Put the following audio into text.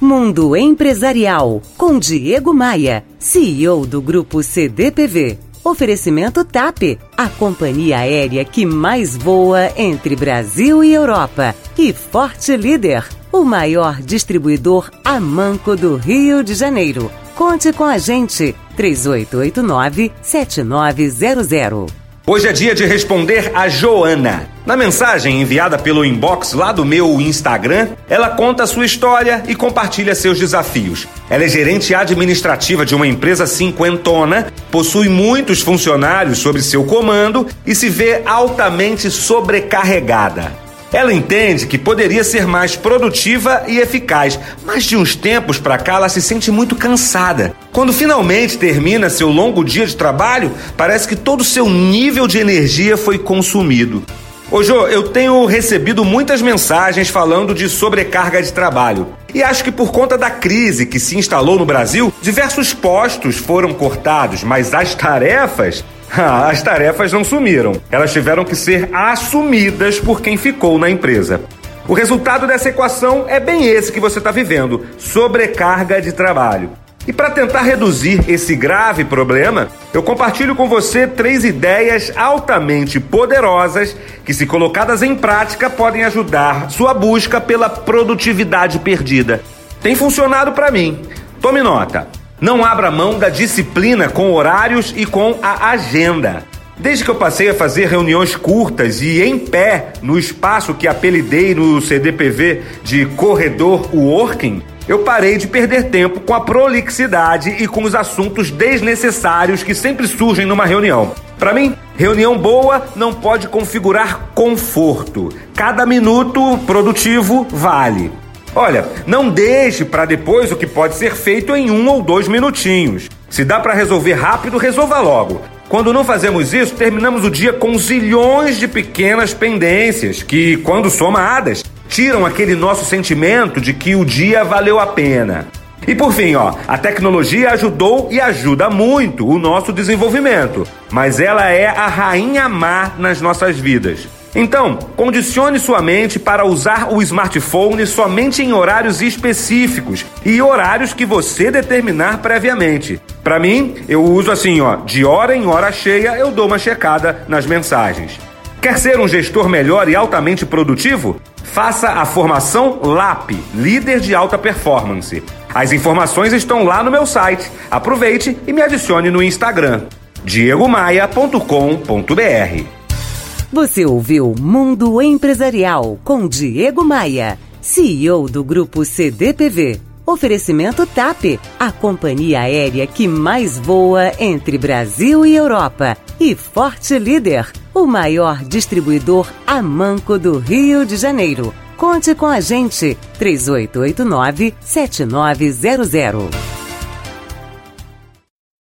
Mundo Empresarial, com Diego Maia, CEO do Grupo CDPV. Oferecimento TAP, a companhia aérea que mais voa entre Brasil e Europa. E Forte Líder, o maior distribuidor a manco do Rio de Janeiro. Conte com a gente, 3889-7900. Hoje é dia de responder a Joana. Na mensagem enviada pelo inbox lá do meu Instagram, ela conta sua história e compartilha seus desafios. Ela é gerente administrativa de uma empresa cinquentona, possui muitos funcionários sob seu comando e se vê altamente sobrecarregada. Ela entende que poderia ser mais produtiva e eficaz, mas de uns tempos para cá ela se sente muito cansada. Quando finalmente termina seu longo dia de trabalho, parece que todo seu nível de energia foi consumido. Ô Jô, eu tenho recebido muitas mensagens falando de sobrecarga de trabalho. E acho que por conta da crise que se instalou no Brasil, diversos postos foram cortados, mas as tarefas ah, as tarefas não sumiram. Elas tiveram que ser assumidas por quem ficou na empresa. O resultado dessa equação é bem esse que você está vivendo: sobrecarga de trabalho. E para tentar reduzir esse grave problema, eu compartilho com você três ideias altamente poderosas que, se colocadas em prática, podem ajudar sua busca pela produtividade perdida. Tem funcionado para mim. Tome nota. Não abra mão da disciplina com horários e com a agenda. Desde que eu passei a fazer reuniões curtas e em pé no espaço que apelidei no CDPV de corredor working, eu parei de perder tempo com a prolixidade e com os assuntos desnecessários que sempre surgem numa reunião. Para mim, reunião boa não pode configurar conforto. Cada minuto produtivo vale. Olha, não deixe para depois o que pode ser feito em um ou dois minutinhos. Se dá para resolver rápido, resolva logo. Quando não fazemos isso, terminamos o dia com zilhões de pequenas pendências que, quando somadas, tiram aquele nosso sentimento de que o dia valeu a pena. E por fim, ó, a tecnologia ajudou e ajuda muito o nosso desenvolvimento, mas ela é a rainha má nas nossas vidas. Então, condicione sua mente para usar o smartphone somente em horários específicos e horários que você determinar previamente. Para mim, eu uso assim, ó, de hora em hora cheia eu dou uma checada nas mensagens. Quer ser um gestor melhor e altamente produtivo? Faça a formação LAP, líder de alta performance. As informações estão lá no meu site. Aproveite e me adicione no Instagram diegomaia.com.br. Você ouviu Mundo Empresarial com Diego Maia, CEO do Grupo CDPV. Oferecimento TAP, a companhia aérea que mais voa entre Brasil e Europa. E Forte Líder, o maior distribuidor a manco do Rio de Janeiro. Conte com a gente, 3889 7900.